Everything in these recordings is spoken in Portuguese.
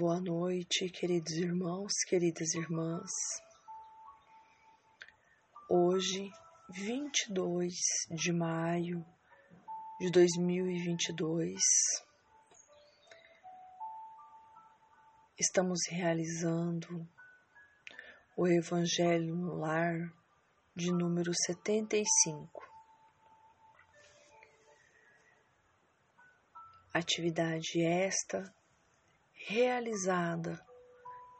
Boa noite, queridos irmãos, queridas irmãs. Hoje, 22 de maio de 2022, estamos realizando o Evangelho no Lar de número 75. Atividade esta realizada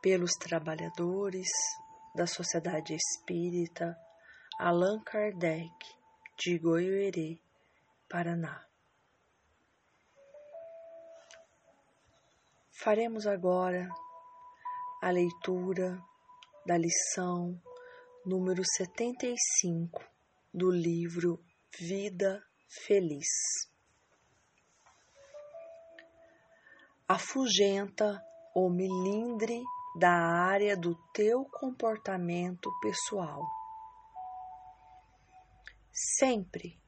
pelos trabalhadores da Sociedade Espírita Allan Kardec de Goiôerê, Paraná. Faremos agora a leitura da lição número 75 do livro Vida Feliz. Afugenta o milindre da área do teu comportamento pessoal. Sempre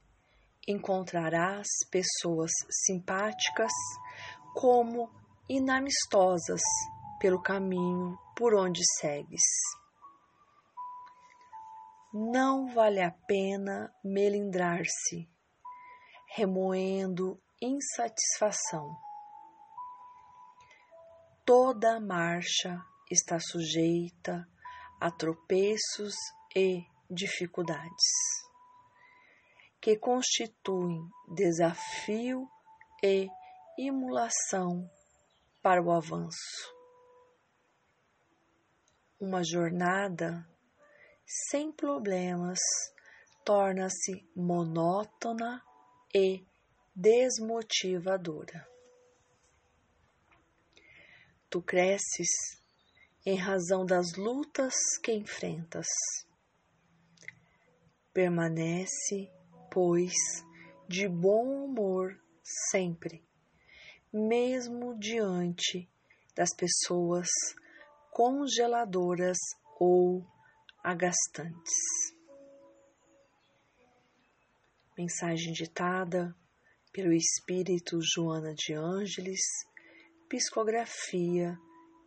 encontrarás pessoas simpáticas como inamistosas pelo caminho por onde segues. Não vale a pena melindrar-se, remoendo insatisfação toda marcha está sujeita a tropeços e dificuldades, que constituem desafio e imulação para o avanço. Uma jornada sem problemas torna-se monótona e desmotivadora tu cresces em razão das lutas que enfrentas. Permanece, pois, de bom humor sempre, mesmo diante das pessoas congeladoras ou agastantes. Mensagem ditada pelo Espírito Joana de Ângeles Psicografia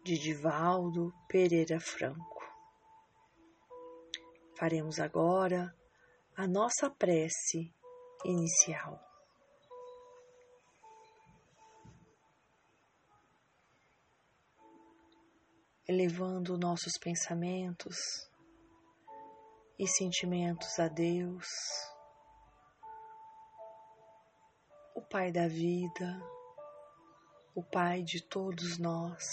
de Divaldo Pereira Franco. Faremos agora a nossa prece inicial. Elevando nossos pensamentos e sentimentos a Deus, o Pai da vida, o Pai de todos nós.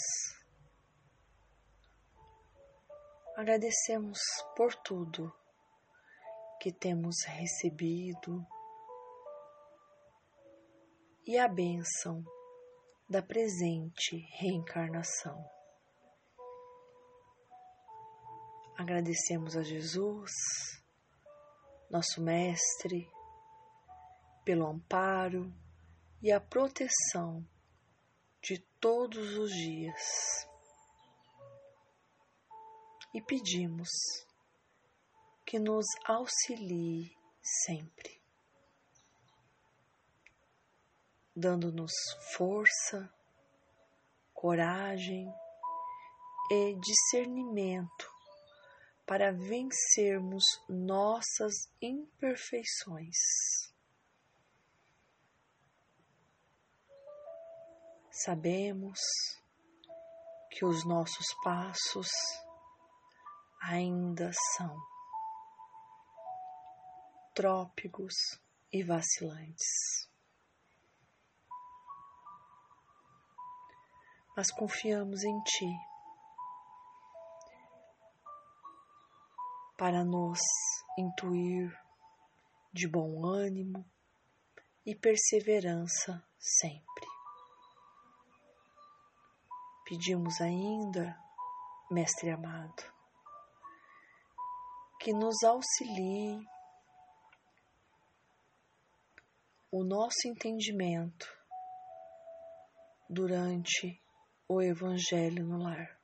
Agradecemos por tudo que temos recebido e a bênção da presente reencarnação. Agradecemos a Jesus, nosso Mestre, pelo amparo e a proteção de todos os dias. E pedimos que nos auxilie sempre, dando-nos força, coragem e discernimento para vencermos nossas imperfeições. Sabemos que os nossos passos ainda são trópicos e vacilantes. Mas confiamos em Ti para nos intuir de bom ânimo e perseverança sempre. Pedimos ainda, Mestre amado, que nos auxilie o nosso entendimento durante o Evangelho no lar.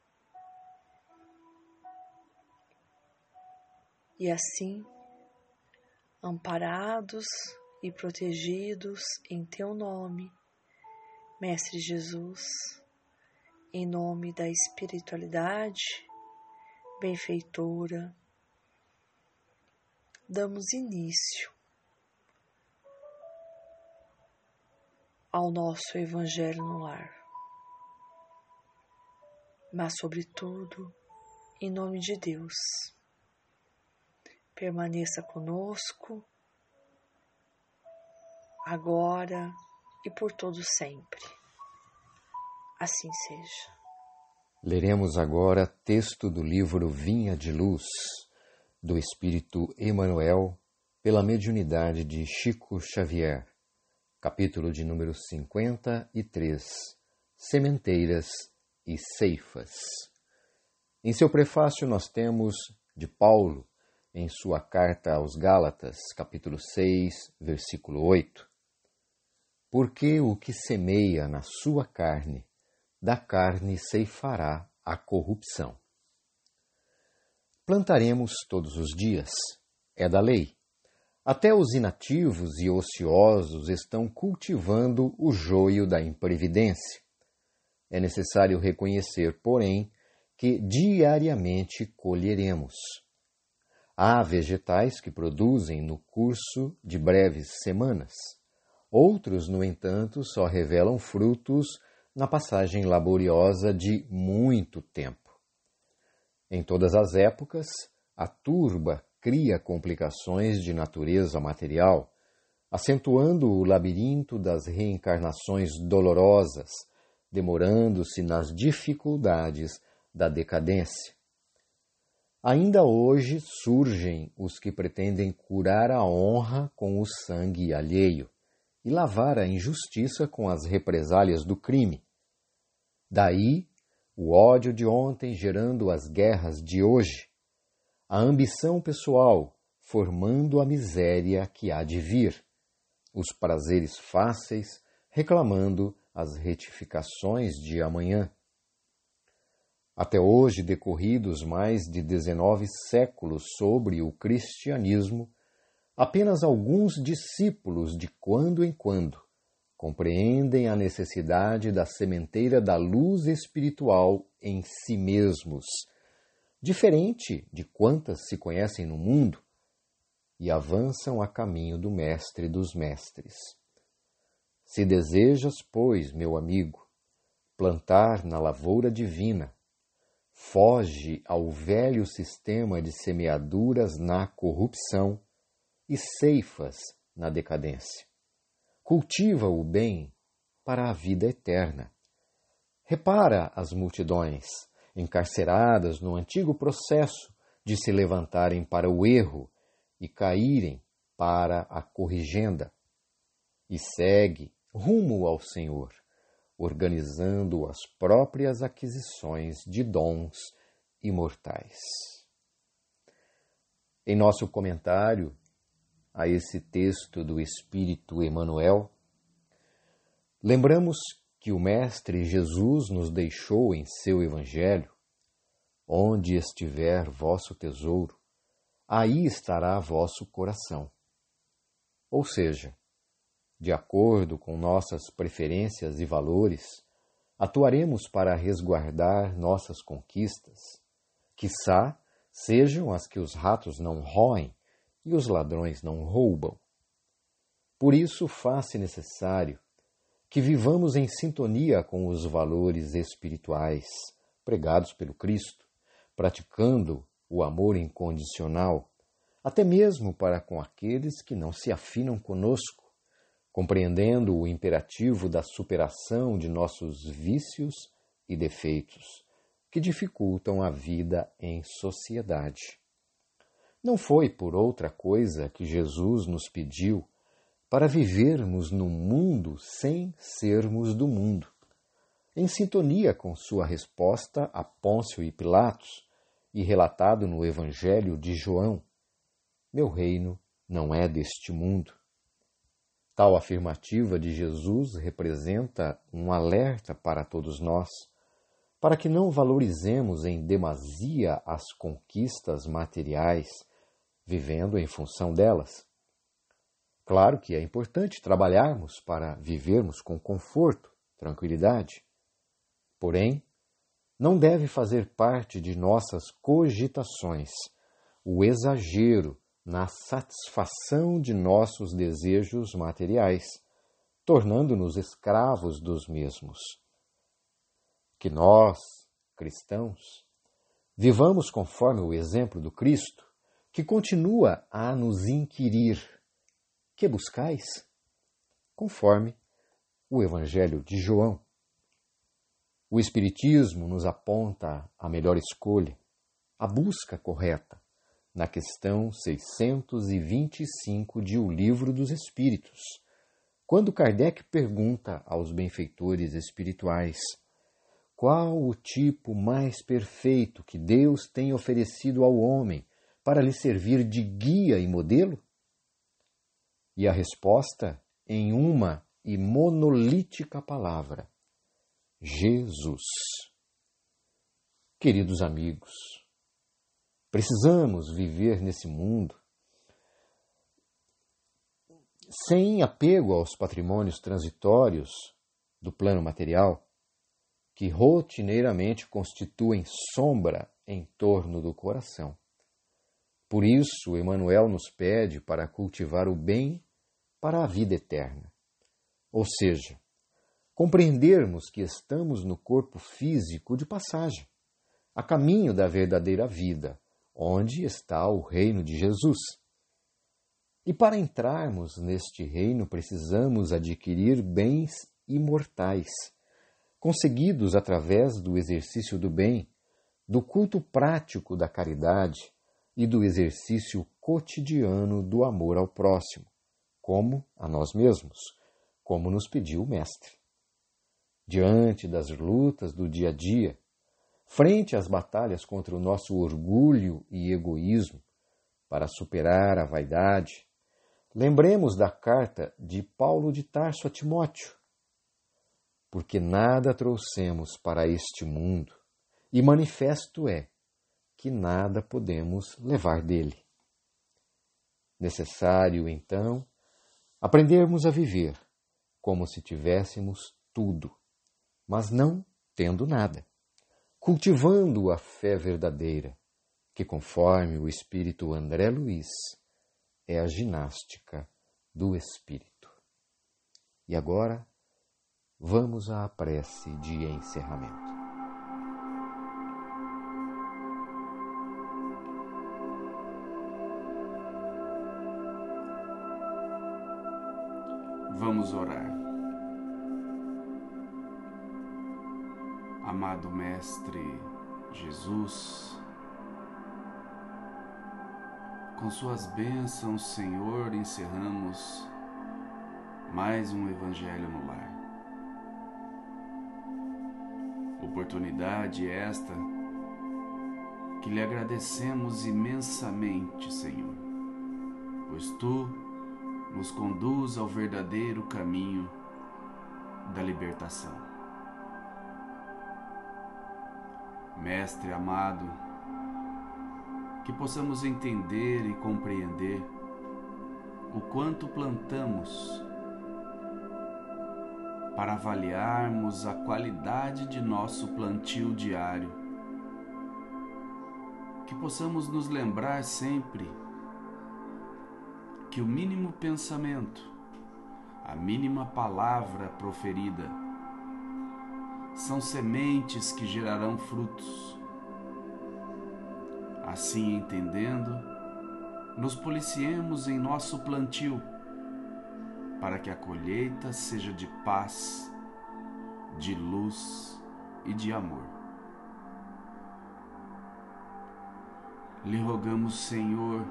E assim, amparados e protegidos em Teu nome, Mestre Jesus, em nome da espiritualidade benfeitora, damos início ao nosso Evangelho no lar. Mas, sobretudo, em nome de Deus, permaneça conosco, agora e por todo sempre. Assim seja. Leremos agora texto do livro Vinha de Luz, do Espírito Emmanuel, pela mediunidade de Chico Xavier, capítulo de número 53, Sementeiras e Ceifas. Em seu prefácio nós temos de Paulo, em sua carta aos Gálatas, capítulo 6, versículo 8, Porque o que semeia na sua carne, da carne ceifará a corrupção. Plantaremos todos os dias, é da lei. Até os inativos e ociosos estão cultivando o joio da imprevidência. É necessário reconhecer, porém, que diariamente colheremos. Há vegetais que produzem no curso de breves semanas. Outros, no entanto, só revelam frutos na passagem laboriosa de muito tempo. Em todas as épocas, a turba cria complicações de natureza material, acentuando o labirinto das reencarnações dolorosas, demorando-se nas dificuldades da decadência. Ainda hoje surgem os que pretendem curar a honra com o sangue alheio e lavar a injustiça com as represálias do crime, Daí o ódio de ontem gerando as guerras de hoje, a ambição pessoal formando a miséria que há de vir, os prazeres fáceis reclamando as retificações de amanhã. Até hoje, decorridos mais de 19 séculos sobre o cristianismo, apenas alguns discípulos de quando em quando compreendem a necessidade da sementeira da luz espiritual em si mesmos, diferente de quantas se conhecem no mundo, e avançam a caminho do Mestre dos Mestres. Se desejas, pois, meu amigo, plantar na lavoura divina, foge ao velho sistema de semeaduras na corrupção e ceifas na decadência cultiva o bem para a vida eterna. Repara as multidões encarceradas no antigo processo de se levantarem para o erro e caírem para a corrigenda. E segue rumo ao Senhor, organizando as próprias aquisições de dons imortais. Em nosso comentário a esse texto do Espírito Emmanuel, lembramos que o Mestre Jesus nos deixou em seu Evangelho: onde estiver vosso tesouro, aí estará vosso coração. Ou seja, de acordo com nossas preferências e valores, atuaremos para resguardar nossas conquistas, quiçá sejam as que os ratos não roem e os ladrões não roubam. Por isso, faz-se necessário que vivamos em sintonia com os valores espirituais pregados pelo Cristo, praticando o amor incondicional, até mesmo para com aqueles que não se afinam conosco, compreendendo o imperativo da superação de nossos vícios e defeitos, que dificultam a vida em sociedade. Não foi por outra coisa que Jesus nos pediu para vivermos no mundo sem sermos do mundo. Em sintonia com sua resposta a Pôncio e Pilatos, e relatado no Evangelho de João: Meu reino não é deste mundo. Tal afirmativa de Jesus representa um alerta para todos nós, para que não valorizemos em demasia as conquistas materiais vivendo em função delas. Claro que é importante trabalharmos para vivermos com conforto, tranquilidade. Porém, não deve fazer parte de nossas cogitações o exagero na satisfação de nossos desejos materiais, tornando-nos escravos dos mesmos. Que nós, cristãos, vivamos conforme o exemplo do Cristo, que continua a nos inquirir: que buscais? Conforme o Evangelho de João. O Espiritismo nos aponta a melhor escolha, a busca correta, na questão 625 de O Livro dos Espíritos, quando Kardec pergunta aos benfeitores espirituais qual o tipo mais perfeito que Deus tem oferecido ao homem para lhe servir de guia e modelo? E a resposta em uma e monolítica palavra: Jesus. Queridos amigos, Precisamos viver nesse mundo sem apego aos patrimônios transitórios do plano material, que rotineiramente constituem sombra em torno do coração. Por isso, Emmanuel nos pede para cultivar o bem para a vida eterna. Ou seja, compreendermos que estamos no corpo físico de passagem, a caminho da verdadeira vida, onde está o reino de Jesus. E para entrarmos neste reino precisamos adquirir bens imortais, conseguidos através do exercício do bem, do culto prático da caridade e do exercício cotidiano do amor ao próximo, como a nós mesmos, como nos pediu o Mestre. Diante das lutas do dia a dia, frente às batalhas contra o nosso orgulho e egoísmo, para superar a vaidade, lembremos da carta de Paulo de Tarso a Timóteo. Porque nada trouxemos para este mundo, e manifesto é que nada podemos levar dele. Necessário, então, aprendermos a viver como se tivéssemos tudo, mas não tendo nada cultivando a fé verdadeira, que, conforme o espírito André Luiz, é a ginástica do espírito. E agora, vamos à prece de encerramento. Vamos orar. amado Mestre Jesus, com Suas bênçãos, Senhor, encerramos mais um Evangelho no Lar. Oportunidade esta que lhe agradecemos imensamente, Senhor, pois Tu nos conduz ao verdadeiro caminho da libertação. Mestre amado, que possamos entender e compreender o quanto plantamos para avaliarmos a qualidade de nosso plantio diário. Que possamos nos lembrar sempre que o mínimo pensamento, a mínima palavra proferida, são sementes que gerarão frutos. Assim entendendo, nos policiemos em nosso plantio, para que a colheita seja de paz, de luz e de amor. Lhe rogamos, Senhor,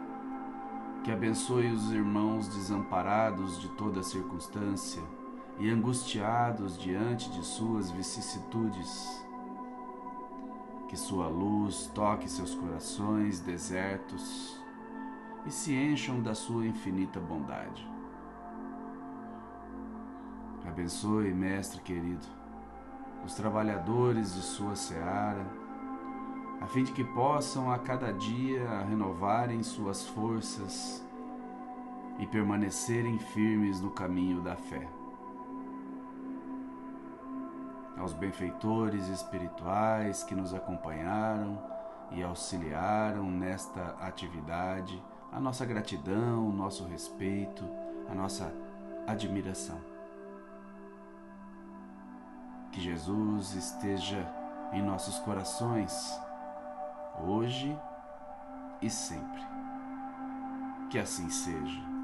que abençoe os irmãos desamparados de toda circunstância e angustiados diante de suas vicissitudes. Que sua luz toque seus corações desertos e se encham da sua infinita bondade. Abençoe, Mestre querido, os trabalhadores de sua seara, a fim de que possam a cada dia renovarem suas forças e permanecerem firmes no caminho da fé. aos benfeitores espirituais que nos acompanharam e auxiliaram nesta atividade, a nossa gratidão, o nosso respeito, a nossa admiração. Que Jesus esteja em nossos corações, hoje e sempre. Que assim seja.